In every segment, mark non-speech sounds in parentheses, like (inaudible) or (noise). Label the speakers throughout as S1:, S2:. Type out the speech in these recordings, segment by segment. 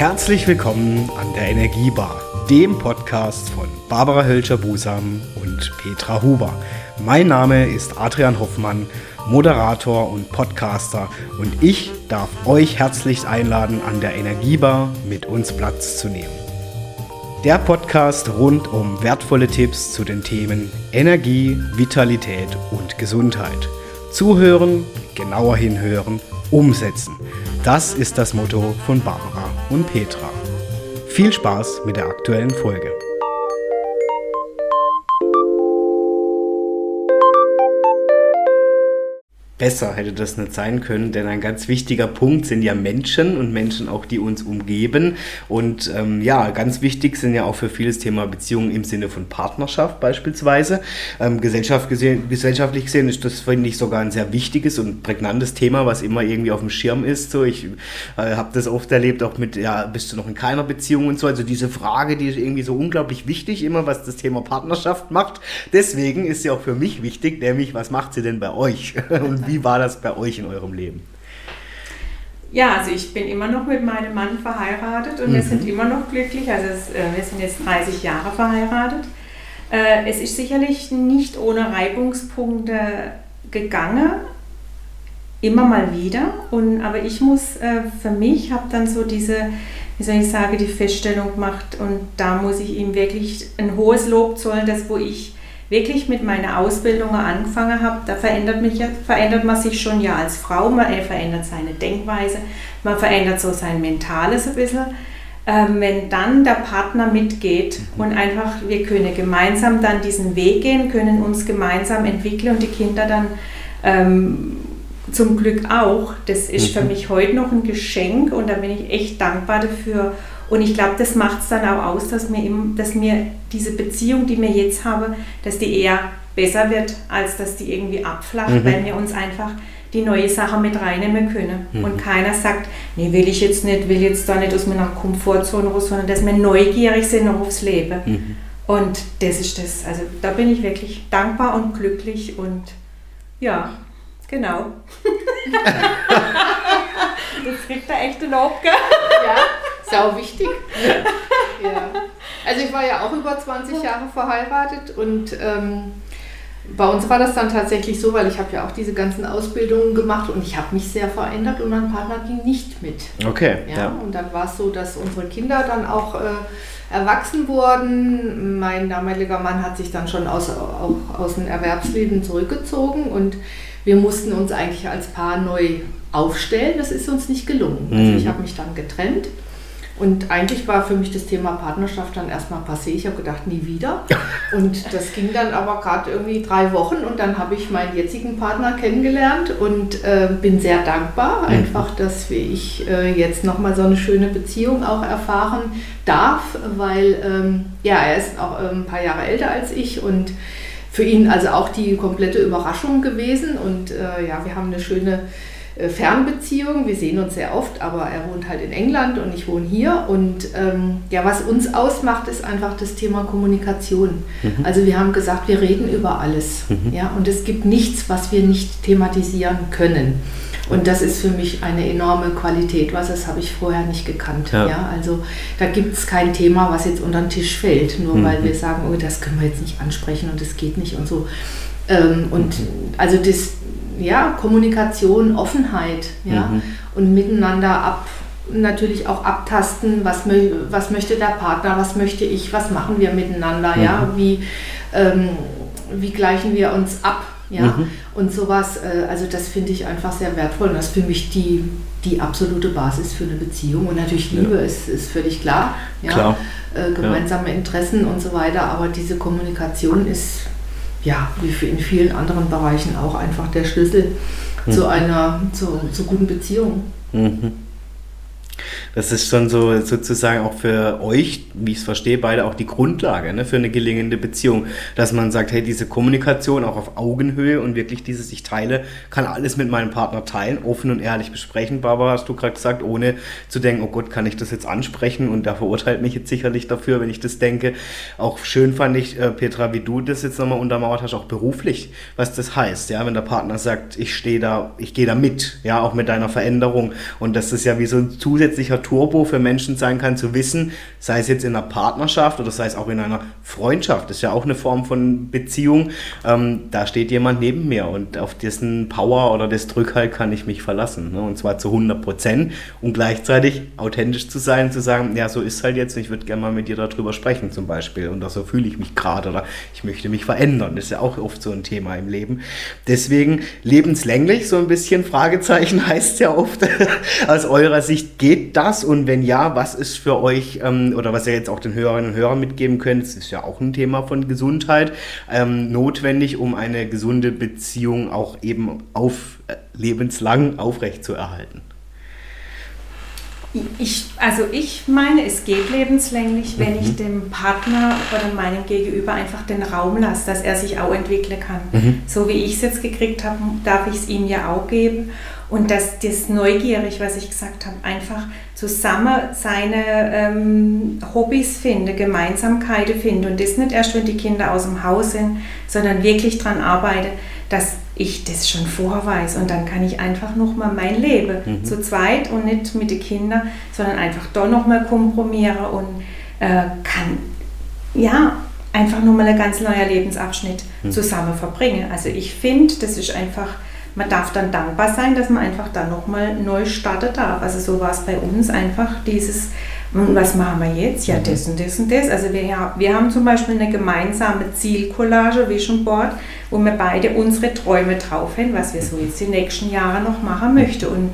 S1: Herzlich willkommen an der Energiebar, dem Podcast von Barbara Hölscher-Busam und Petra Huber. Mein Name ist Adrian Hoffmann, Moderator und Podcaster und ich darf euch herzlich einladen, an der Energiebar mit uns Platz zu nehmen. Der Podcast rund um wertvolle Tipps zu den Themen Energie, Vitalität und Gesundheit. Zuhören, genauer hinhören, umsetzen. Das ist das Motto von Barbara und Petra. Viel Spaß mit der aktuellen Folge. Besser hätte das nicht sein können, denn ein ganz wichtiger Punkt sind ja Menschen und Menschen auch, die uns umgeben. Und ähm, ja, ganz wichtig sind ja auch für vieles Thema Beziehungen im Sinne von Partnerschaft beispielsweise. Ähm, Gesellschaft gesehen, gesellschaftlich gesehen ist das, finde ich, sogar ein sehr wichtiges und prägnantes Thema, was immer irgendwie auf dem Schirm ist. So, ich äh, habe das oft erlebt, auch mit, ja, bist du noch in keiner Beziehung und so. Also diese Frage, die ist irgendwie so unglaublich wichtig, immer was das Thema Partnerschaft macht. Deswegen ist sie auch für mich wichtig, nämlich was macht sie denn bei euch? (laughs) und wie war das bei euch in eurem Leben?
S2: Ja, also ich bin immer noch mit meinem Mann verheiratet und mhm. wir sind immer noch glücklich. Also es, äh, wir sind jetzt 30 Jahre verheiratet. Äh, es ist sicherlich nicht ohne Reibungspunkte gegangen, immer mal wieder. Und, aber ich muss äh, für mich, habe dann so diese, wie soll ich sagen, die Feststellung gemacht und da muss ich ihm wirklich ein hohes Lob zollen, dass wo ich wirklich mit meiner Ausbildung angefangen habe, da verändert, mich, verändert man sich schon ja als Frau, man verändert seine Denkweise, man verändert so sein Mentales ein bisschen. Ähm, wenn dann der Partner mitgeht mhm. und einfach wir können gemeinsam dann diesen Weg gehen, können uns gemeinsam entwickeln und die Kinder dann ähm, zum Glück auch. Das ist für mhm. mich heute noch ein Geschenk und da bin ich echt dankbar dafür. Und ich glaube, das macht es dann auch aus, dass mir, im, dass mir diese Beziehung, die wir jetzt haben, dass die eher besser wird, als dass die irgendwie abflacht, mhm. weil wir uns einfach die neue Sache mit reinnehmen können. Mhm. Und keiner sagt, nee, will ich jetzt nicht, will jetzt da nicht aus meiner Komfortzone raus, sondern dass wir neugierig sind noch aufs Leben. Mhm. Und das ist das. Also da bin ich wirklich dankbar und glücklich und ja, genau. (laughs) Jetzt kriegt er echt einen Lob, gell?
S3: Ja. Sau wichtig. (laughs) ja. Also ich war ja auch über 20 Jahre verheiratet und ähm, bei uns war das dann tatsächlich so, weil ich habe ja auch diese ganzen Ausbildungen gemacht und ich habe mich sehr verändert und mein Partner ging nicht mit.
S1: Okay.
S3: Ja, ja. Und dann war es so, dass unsere Kinder dann auch äh, erwachsen wurden. Mein damaliger Mann hat sich dann schon aus, auch aus dem Erwerbsleben zurückgezogen und wir mussten uns eigentlich als Paar neu aufstellen. Das ist uns nicht gelungen. Also ich mhm. habe mich dann getrennt und eigentlich war für mich das Thema Partnerschaft dann erstmal passé. Ich habe gedacht, nie wieder. (laughs) Und das ging dann aber gerade irgendwie drei Wochen und dann habe ich meinen jetzigen Partner kennengelernt und äh, bin sehr dankbar, mhm. einfach, dass ich äh, jetzt nochmal so eine schöne Beziehung auch erfahren darf, weil ähm, ja, er ist auch äh, ein paar Jahre älter als ich und für ihn also auch die komplette Überraschung gewesen und äh, ja, wir haben eine schöne Fernbeziehung. Wir sehen uns sehr oft, aber er wohnt halt in England und ich wohne hier. Und ähm, ja, was uns ausmacht, ist einfach das Thema Kommunikation. Mhm. Also wir haben gesagt, wir reden über alles. Mhm. Ja, und es gibt nichts, was wir nicht thematisieren können. Und das ist für mich eine enorme Qualität, was das habe ich vorher nicht gekannt. Ja. ja also da gibt es kein Thema, was jetzt unter den Tisch fällt, nur mhm. weil wir sagen, oh, das können wir jetzt nicht ansprechen und das geht nicht und so. Ähm, und also das, ja, Kommunikation, Offenheit ja, mhm. und miteinander ab, natürlich auch abtasten, was, was möchte der Partner, was möchte ich, was machen wir miteinander, mhm. ja, wie, ähm, wie gleichen wir uns ab, ja, mhm. und sowas, äh, also das finde ich einfach sehr wertvoll und das ist für mich die, die absolute Basis für eine Beziehung und natürlich Liebe ja. ist, ist völlig klar, ja, klar. Äh, gemeinsame ja. Interessen und so weiter, aber diese Kommunikation ist ja, wie in vielen anderen Bereichen auch einfach der Schlüssel mhm. zu einer zu, zu guten Beziehung. Mhm.
S1: Das ist schon so sozusagen auch für euch, wie ich es verstehe, beide auch die Grundlage ne, für eine gelingende Beziehung, dass man sagt, hey, diese Kommunikation auch auf Augenhöhe und wirklich dieses Ich teile, kann alles mit meinem Partner teilen, offen und ehrlich besprechen. Barbara, hast du gerade gesagt, ohne zu denken, oh Gott, kann ich das jetzt ansprechen und der verurteilt mich jetzt sicherlich dafür, wenn ich das denke. Auch schön fand ich, äh, Petra, wie du das jetzt nochmal untermauert hast, auch beruflich, was das heißt, ja, wenn der Partner sagt, ich stehe da, ich gehe da mit, ja, auch mit deiner Veränderung und das ist ja wie so ein zusätzlicher Turbo für Menschen sein kann, zu wissen, sei es jetzt in einer Partnerschaft oder sei es auch in einer Freundschaft, das ist ja auch eine Form von Beziehung, ähm, da steht jemand neben mir und auf dessen Power oder das Drückhalt kann ich mich verlassen. Ne? Und zwar zu 100 Prozent und gleichzeitig authentisch zu sein, zu sagen, ja, so ist halt jetzt und ich würde gerne mal mit dir darüber sprechen zum Beispiel und so fühle ich mich gerade oder ich möchte mich verändern. Das ist ja auch oft so ein Thema im Leben. Deswegen lebenslänglich, so ein bisschen Fragezeichen (laughs) heißt ja oft. (laughs) Aus eurer Sicht geht das und wenn ja, was ist für euch ähm, oder was ihr jetzt auch den Hörerinnen und Hörern mitgeben könnt, das ist ja auch ein Thema von Gesundheit, ähm, notwendig, um eine gesunde Beziehung auch eben auf äh, lebenslang aufrechtzuerhalten?
S2: Ich, also ich meine, es geht lebenslänglich, wenn mhm. ich dem Partner oder meinem Gegenüber einfach den Raum lasse, dass er sich auch entwickeln kann. Mhm. So wie ich es jetzt gekriegt habe, darf ich es ihm ja auch geben. Und dass das neugierig, was ich gesagt habe, einfach zusammen seine ähm, Hobbys finde, Gemeinsamkeiten finde und das nicht erst, wenn die Kinder aus dem Haus sind, sondern wirklich daran arbeite, dass ich das schon vorher weiß und dann kann ich einfach nochmal mein Leben mhm. zu zweit und nicht mit den Kindern, sondern einfach da nochmal kompromieren und äh, kann ja einfach nochmal ein ganz neuer Lebensabschnitt mhm. zusammen verbringen. Also ich finde, das ist einfach, man darf dann dankbar sein, dass man einfach dann nochmal neu starten darf. Also so war es bei uns einfach dieses und was machen wir jetzt? Ja, das und das und das. Also wir, wir haben zum Beispiel eine gemeinsame Zielcollage, Vision Board, wo wir beide unsere Träume drauf haben, was wir so jetzt die nächsten Jahre noch machen möchten. Und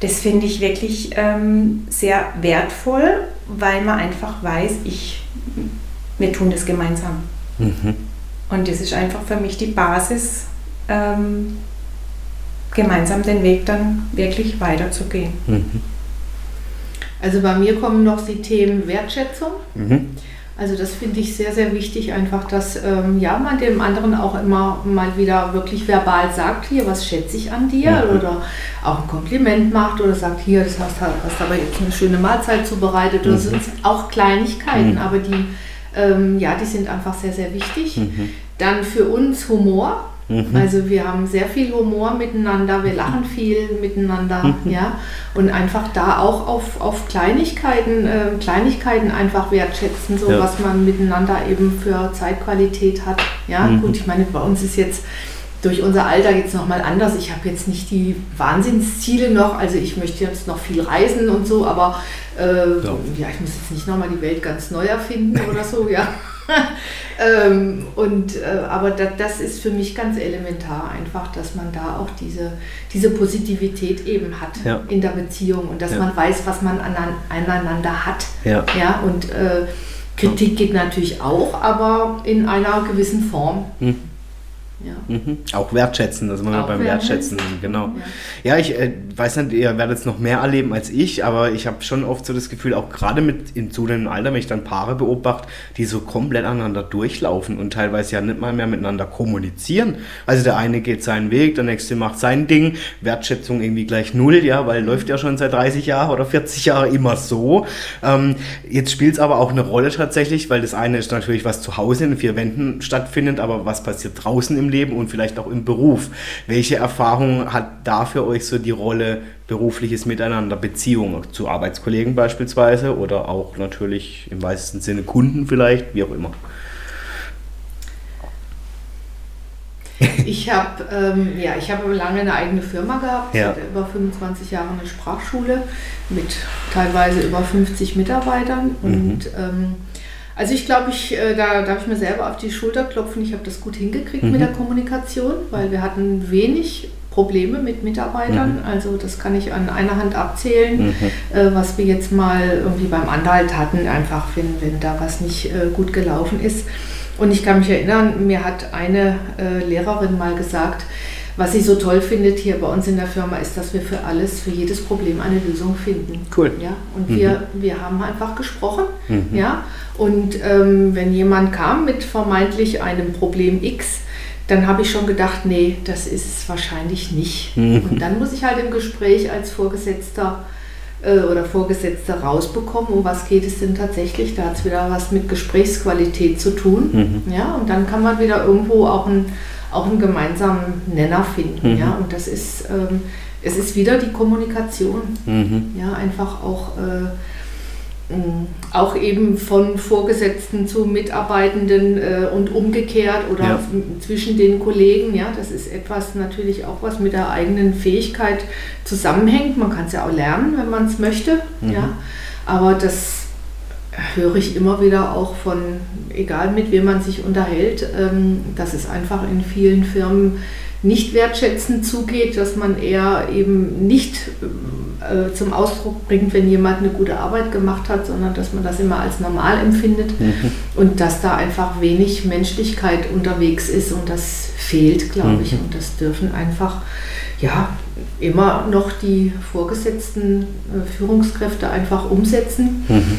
S2: das finde ich wirklich ähm, sehr wertvoll, weil man einfach weiß, ich, wir tun das gemeinsam. Mhm. Und das ist einfach für mich die Basis, ähm, gemeinsam den Weg dann wirklich weiterzugehen. Mhm.
S3: Also bei mir kommen noch die Themen Wertschätzung. Mhm. Also das finde ich sehr, sehr wichtig, einfach, dass ähm, ja, man dem anderen auch immer mal wieder wirklich verbal sagt, hier, was schätze ich an dir? Mhm. Oder auch ein Kompliment macht oder sagt, hier, das hast, hast aber jetzt eine schöne Mahlzeit zubereitet. Mhm. Das sind auch Kleinigkeiten, mhm. aber die, ähm, ja, die sind einfach sehr, sehr wichtig. Mhm. Dann für uns Humor. Mhm. Also wir haben sehr viel Humor miteinander, wir lachen viel miteinander, mhm. ja. Und einfach da auch auf, auf Kleinigkeiten, äh, Kleinigkeiten einfach wertschätzen, so ja. was man miteinander eben für Zeitqualität hat. Ja, mhm. gut, ich meine, bei uns ist jetzt durch unser Alter jetzt nochmal anders. Ich habe jetzt nicht die Wahnsinnsziele noch, also ich möchte jetzt noch viel reisen und so, aber äh, ja. ja. ich muss jetzt nicht nochmal die Welt ganz neu erfinden oder so, ja. (laughs) (laughs) ähm, und, äh, aber da, das ist für mich ganz elementar, einfach, dass man da auch diese, diese Positivität eben hat ja. in der Beziehung und dass ja. man weiß, was man aneinander hat. Ja. ja und äh, Kritik geht natürlich auch, aber in einer gewissen Form. Hm.
S1: Ja. Mhm. Auch wertschätzen, also man beim Wertschätzen, genau. Ja, ja ich äh, weiß nicht, ihr werdet es noch mehr erleben als ich, aber ich habe schon oft so das Gefühl, auch gerade mit in zunehmendem Alter, wenn ich dann Paare beobachte, die so komplett aneinander durchlaufen und teilweise ja nicht mal mehr miteinander kommunizieren. Also der eine geht seinen Weg, der nächste macht sein Ding, Wertschätzung irgendwie gleich null, ja, weil läuft ja schon seit 30 Jahren oder 40 Jahren immer so. Ähm, jetzt spielt es aber auch eine Rolle tatsächlich, weil das eine ist natürlich, was zu Hause in vier Wänden stattfindet, aber was passiert draußen im Leben und vielleicht auch im Beruf. Welche Erfahrungen hat da für euch so die Rolle berufliches Miteinander, Beziehungen zu Arbeitskollegen beispielsweise oder auch natürlich im weitesten Sinne Kunden vielleicht, wie auch immer?
S3: Ich habe ähm, ja, hab lange eine eigene Firma gehabt, ja. über 25 Jahre eine Sprachschule mit teilweise über 50 Mitarbeitern mhm. und ähm, also ich glaube, ich, äh, da darf ich mir selber auf die Schulter klopfen. Ich habe das gut hingekriegt mhm. mit der Kommunikation, weil wir hatten wenig Probleme mit Mitarbeitern. Mhm. Also das kann ich an einer Hand abzählen, mhm. äh, was wir jetzt mal irgendwie beim Anhalt hatten, einfach wenn, wenn da was nicht äh, gut gelaufen ist. Und ich kann mich erinnern, mir hat eine äh, Lehrerin mal gesagt, was sie so toll findet hier bei uns in der Firma, ist, dass wir für alles, für jedes Problem eine Lösung finden. Cool. Ja? Und mhm. wir, wir haben einfach gesprochen. Mhm. Ja? Und ähm, wenn jemand kam mit vermeintlich einem Problem X, dann habe ich schon gedacht, nee, das ist es wahrscheinlich nicht. Mhm. Und dann muss ich halt im Gespräch als Vorgesetzter äh, oder Vorgesetzter rausbekommen, um was geht es denn tatsächlich. Da hat es wieder was mit Gesprächsqualität zu tun. Mhm. Ja, und dann kann man wieder irgendwo auch ein auch einen gemeinsamen Nenner finden. Mhm. Ja? Und das ist, ähm, es ist wieder die Kommunikation. Mhm. Ja, einfach auch, äh, auch eben von Vorgesetzten zu Mitarbeitenden äh, und umgekehrt oder ja. zwischen den Kollegen. Ja, das ist etwas natürlich auch, was mit der eigenen Fähigkeit zusammenhängt. Man kann es ja auch lernen, wenn man es möchte. Mhm. Ja, aber das höre ich immer wieder auch von, egal mit wem man sich unterhält, ähm, dass es einfach in vielen Firmen nicht wertschätzend zugeht, dass man eher eben nicht äh, zum Ausdruck bringt, wenn jemand eine gute Arbeit gemacht hat, sondern dass man das immer als normal empfindet mhm. und dass da einfach wenig Menschlichkeit unterwegs ist und das fehlt, glaube mhm. ich. Und das dürfen einfach ja immer noch die vorgesetzten äh, Führungskräfte einfach umsetzen. Mhm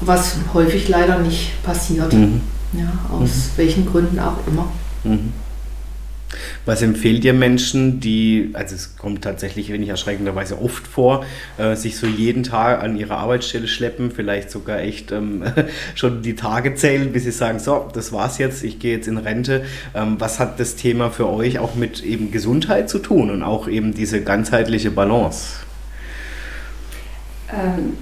S3: was häufig leider nicht passiert. Mhm. Ja, aus mhm. welchen Gründen auch immer. Mhm.
S1: Was empfehlt ihr Menschen, die, also es kommt tatsächlich, wenn ich erschreckenderweise oft vor, äh, sich so jeden Tag an ihre Arbeitsstelle schleppen, vielleicht sogar echt ähm, (laughs) schon die Tage zählen, bis sie sagen, so, das war's jetzt, ich gehe jetzt in Rente. Ähm, was hat das Thema für euch auch mit eben Gesundheit zu tun und auch eben diese ganzheitliche Balance?
S2: Ähm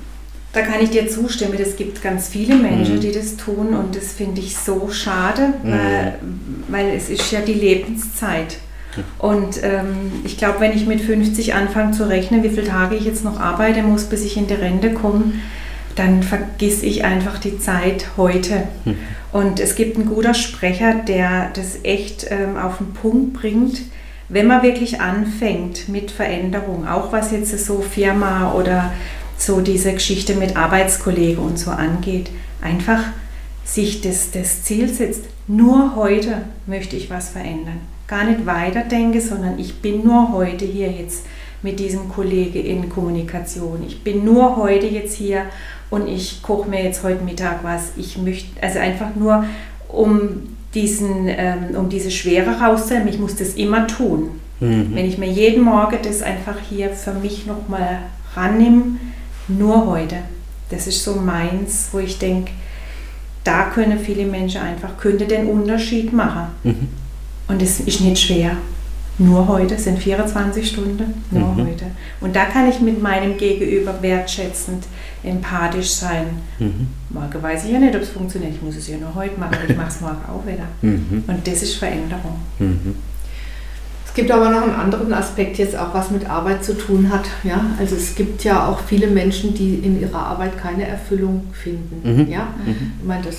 S2: da kann ich dir zustimmen. Es gibt ganz viele Menschen, mhm. die das tun und das finde ich so schade, mhm. weil, weil es ist ja die Lebenszeit. Und ähm, ich glaube, wenn ich mit 50 anfange zu rechnen, wie viele Tage ich jetzt noch arbeiten muss, bis ich in die Rente komme, dann vergiss ich einfach die Zeit heute. Mhm. Und es gibt einen guter Sprecher, der das echt ähm, auf den Punkt bringt, wenn man wirklich anfängt mit Veränderung, auch was jetzt so Firma oder so diese Geschichte mit Arbeitskollegen und so angeht, einfach sich das, das Ziel setzt, nur heute möchte ich was verändern. Gar nicht weiterdenke, sondern ich bin nur heute hier jetzt mit diesem Kollege in Kommunikation. Ich bin nur heute jetzt hier und ich koche mir jetzt heute Mittag was. Ich möchte, also einfach nur um diesen, ähm, um diese Schwere rauszunehmen. Ich muss das immer tun. Mhm. Wenn ich mir jeden Morgen das einfach hier für mich nochmal rannehme, nur heute. Das ist so meins, wo ich denke, da können viele Menschen einfach, könnte den Unterschied machen. Mhm. Und es ist nicht schwer. Nur heute sind 24 Stunden, nur mhm. heute. Und da kann ich mit meinem Gegenüber wertschätzend, empathisch sein. Mhm. Morgen weiß ich ja nicht, ob es funktioniert. Ich muss es ja nur heute machen, aber ich mache es morgen auch wieder. Mhm. Und das ist Veränderung.
S3: Gibt aber noch einen anderen Aspekt jetzt auch, was mit Arbeit zu tun hat. Ja? Also es gibt ja auch viele Menschen, die in ihrer Arbeit keine Erfüllung finden. Mhm. Ja? Mhm. Ich meine, das,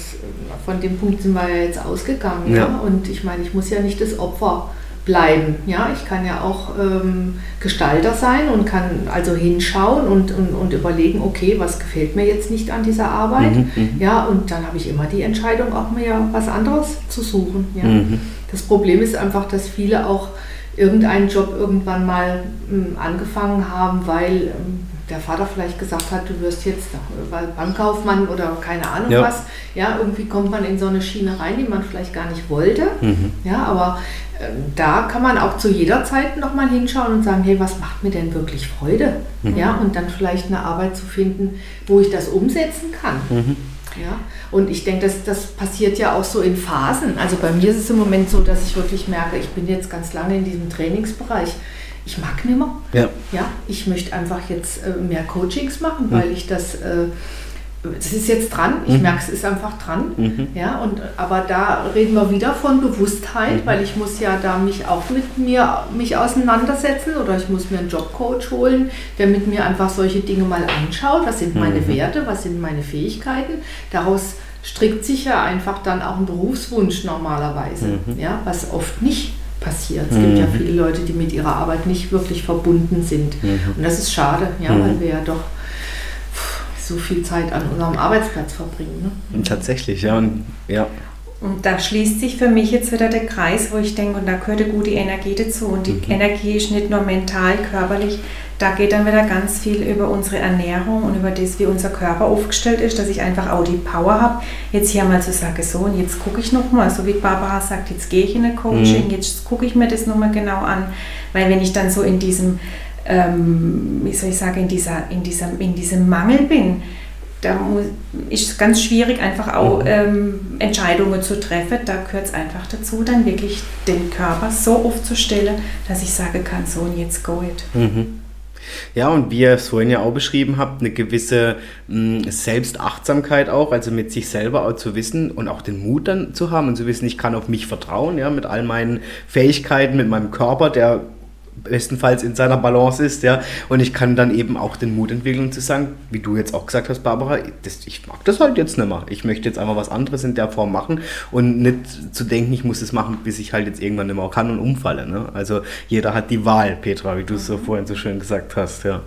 S3: von dem Punkt sind wir ja jetzt ausgegangen. Ja. ja? Und ich meine, ich muss ja nicht das Opfer bleiben. Ja, ich kann ja auch ähm, Gestalter sein und kann also hinschauen und, und, und, überlegen, okay, was gefällt mir jetzt nicht an dieser Arbeit. Mhm, mhm. ja, und dann habe ich immer die Entscheidung, auch mir was anderes zu suchen. Ja. Mhm. Das Problem ist einfach, dass viele auch irgendeinen Job irgendwann mal ähm, angefangen haben, weil ähm, der Vater vielleicht gesagt hat, du wirst jetzt äh, Bankkaufmann oder keine Ahnung ja. was. Ja, irgendwie kommt man in so eine Schiene rein, die man vielleicht gar nicht wollte. Mhm. Ja, aber äh, da kann man auch zu jeder Zeit nochmal hinschauen und sagen, hey, was macht mir denn wirklich Freude? Mhm. Ja, und dann vielleicht eine Arbeit zu finden, wo ich das umsetzen kann. Mhm. Ja? Und ich denke, das, das passiert ja auch so in Phasen. Also bei mir ist es im Moment so, dass ich wirklich merke, ich bin jetzt ganz lange in diesem Trainingsbereich. Ich mag nicht mehr. Ja. ja ich möchte einfach jetzt äh, mehr Coachings machen, weil ich das äh, es ist jetzt dran, ich mhm. merke, es ist einfach dran. Mhm. Ja, und, aber da reden wir wieder von Bewusstheit, mhm. weil ich muss ja da mich auch mit mir mich auseinandersetzen oder ich muss mir einen Jobcoach holen, der mit mir einfach solche Dinge mal anschaut. Was sind meine mhm. Werte, was sind meine Fähigkeiten? Daraus strickt sich ja einfach dann auch ein Berufswunsch normalerweise, mhm. ja, was oft nicht passiert. Es gibt ja mhm. viele Leute, die mit ihrer Arbeit nicht wirklich verbunden sind. Und das ist schade, ja, weil wir ja doch so viel Zeit an unserem Arbeitsplatz verbringen.
S1: Ne? Tatsächlich, ja. Und, ja.
S2: Und da schließt sich für mich jetzt wieder der Kreis, wo ich denke, und da gehört eine gute Energie dazu. Und die mhm. Energie ist nicht nur mental, körperlich, da geht dann wieder ganz viel über unsere Ernährung und über das, wie unser Körper aufgestellt ist, dass ich einfach auch die Power habe, jetzt hier mal zu sagen, so und jetzt gucke ich nochmal, so wie Barbara sagt, jetzt gehe ich in eine Coaching, mhm. jetzt gucke ich mir das nochmal genau an, weil wenn ich dann so in diesem ähm, wie soll ich sagen, in, dieser, in, diesem, in diesem Mangel bin, da muss, ist es ganz schwierig, einfach auch mhm. ähm, Entscheidungen zu treffen. Da gehört es einfach dazu, dann wirklich den Körper so aufzustellen, dass ich sagen kann, so und jetzt go it. Mhm.
S1: Ja, und wie ihr es vorhin ja auch beschrieben habt, eine gewisse mh, hm, Selbstachtsamkeit auch, also mit sich selber auch zu wissen und auch den Mut dann zu haben und zu wissen, ich kann auf mich vertrauen, ja, mit all meinen Fähigkeiten, mit meinem Körper, der bestenfalls in seiner Balance ist, ja. Und ich kann dann eben auch den Mut entwickeln zu sagen, wie du jetzt auch gesagt hast, Barbara, das, ich mag das halt jetzt nicht mehr. Ich möchte jetzt einfach was anderes in der Form machen und nicht zu denken, ich muss es machen, bis ich halt jetzt irgendwann nicht mehr kann und umfalle. Ne? Also jeder hat die Wahl, Petra, wie du es so vorhin so schön gesagt hast, ja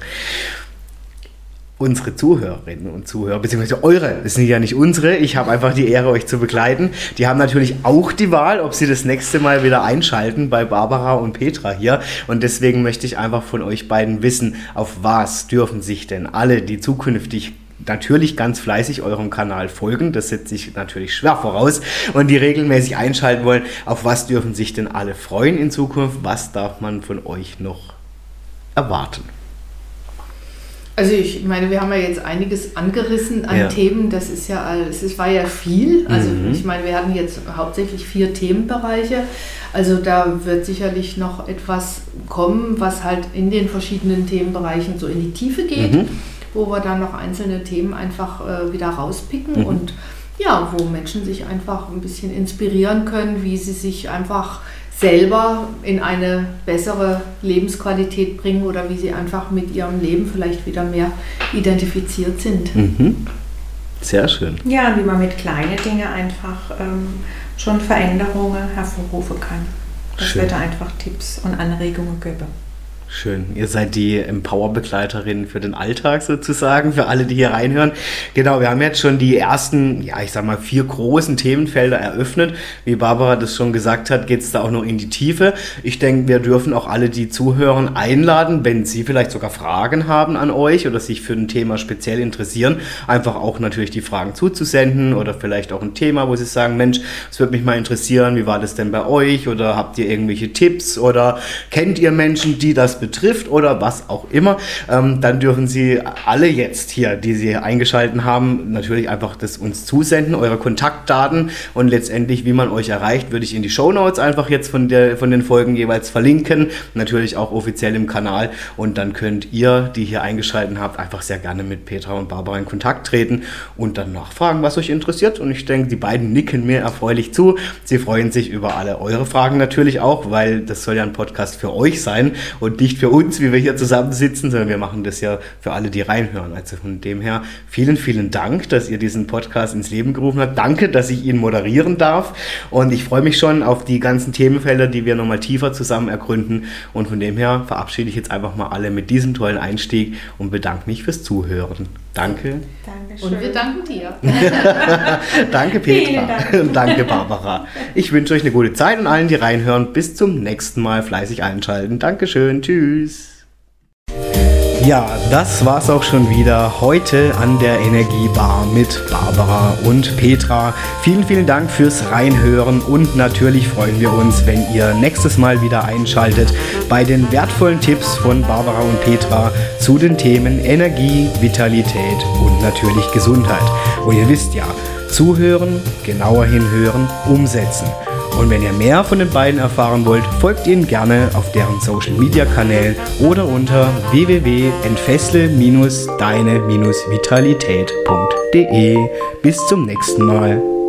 S1: unsere Zuhörerinnen und Zuhörer, beziehungsweise eure, das sind ja nicht unsere, ich habe einfach die Ehre, euch zu begleiten. Die haben natürlich auch die Wahl, ob sie das nächste Mal wieder einschalten bei Barbara und Petra hier. Und deswegen möchte ich einfach von euch beiden wissen, auf was dürfen sich denn alle, die zukünftig natürlich ganz fleißig eurem Kanal folgen, das setze ich natürlich schwer voraus, und die regelmäßig einschalten wollen, auf was dürfen sich denn alle freuen in Zukunft? Was darf man von euch noch erwarten?
S3: Also ich meine, wir haben ja jetzt einiges angerissen an ja. Themen. Das ist ja, es war ja viel. Also mhm. ich meine, wir hatten jetzt hauptsächlich vier Themenbereiche. Also da wird sicherlich noch etwas kommen, was halt in den verschiedenen Themenbereichen so in die Tiefe geht, mhm. wo wir dann noch einzelne Themen einfach äh, wieder rauspicken mhm. und ja, wo Menschen sich einfach ein bisschen inspirieren können, wie sie sich einfach selber in eine bessere Lebensqualität bringen oder wie sie einfach mit ihrem Leben vielleicht wieder mehr identifiziert sind. Mhm.
S1: Sehr schön.
S2: Ja, wie man mit kleinen Dingen einfach ähm, schon Veränderungen hervorrufen kann. Das schön. wird einfach Tipps und Anregungen geben.
S1: Schön. Ihr seid die Empower-Begleiterin für den Alltag sozusagen, für alle, die hier reinhören. Genau, wir haben jetzt schon die ersten, ja, ich sag mal, vier großen Themenfelder eröffnet. Wie Barbara das schon gesagt hat, geht es da auch noch in die Tiefe. Ich denke, wir dürfen auch alle, die zuhören, einladen, wenn sie vielleicht sogar Fragen haben an euch oder sich für ein Thema speziell interessieren, einfach auch natürlich die Fragen zuzusenden oder vielleicht auch ein Thema, wo sie sagen, Mensch, es würde mich mal interessieren, wie war das denn bei euch oder habt ihr irgendwelche Tipps oder kennt ihr Menschen, die das betrifft oder was auch immer, ähm, dann dürfen Sie alle jetzt hier, die Sie eingeschalten haben, natürlich einfach das uns zusenden, eure Kontaktdaten. Und letztendlich, wie man euch erreicht, würde ich in die Show Notes einfach jetzt von, der, von den Folgen jeweils verlinken, natürlich auch offiziell im Kanal. Und dann könnt ihr, die hier eingeschaltet habt, einfach sehr gerne mit Petra und Barbara in Kontakt treten und dann nachfragen, was euch interessiert. Und ich denke, die beiden nicken mir erfreulich zu. Sie freuen sich über alle eure Fragen natürlich auch, weil das soll ja ein Podcast für euch sein. Und nicht für uns, wie wir hier zusammensitzen, sondern wir machen das ja für alle, die reinhören. Also von dem her vielen, vielen Dank, dass ihr diesen Podcast ins Leben gerufen habt. Danke, dass ich ihn moderieren darf. Und ich freue mich schon auf die ganzen Themenfelder, die wir nochmal tiefer zusammen ergründen. Und von dem her verabschiede ich jetzt einfach mal alle mit diesem tollen Einstieg und bedanke mich fürs Zuhören. Danke.
S3: Dankeschön. Und wir danken dir. (laughs)
S1: Danke, Petra. Dank. (laughs) Danke, Barbara. Ich wünsche euch eine gute Zeit und allen, die reinhören, bis zum nächsten Mal fleißig einschalten. Dankeschön. Tschüss. Ja, das war's auch schon wieder heute an der Energiebar mit Barbara und Petra. Vielen, vielen Dank fürs Reinhören und natürlich freuen wir uns, wenn ihr nächstes Mal wieder einschaltet bei den wertvollen Tipps von Barbara und Petra zu den Themen Energie, Vitalität und natürlich Gesundheit. Und ihr wisst ja, zuhören, genauer hinhören, umsetzen. Und wenn ihr mehr von den beiden erfahren wollt, folgt ihnen gerne auf deren Social Media Kanälen oder unter www.entfessle-deine-vitalität.de. Bis zum nächsten Mal.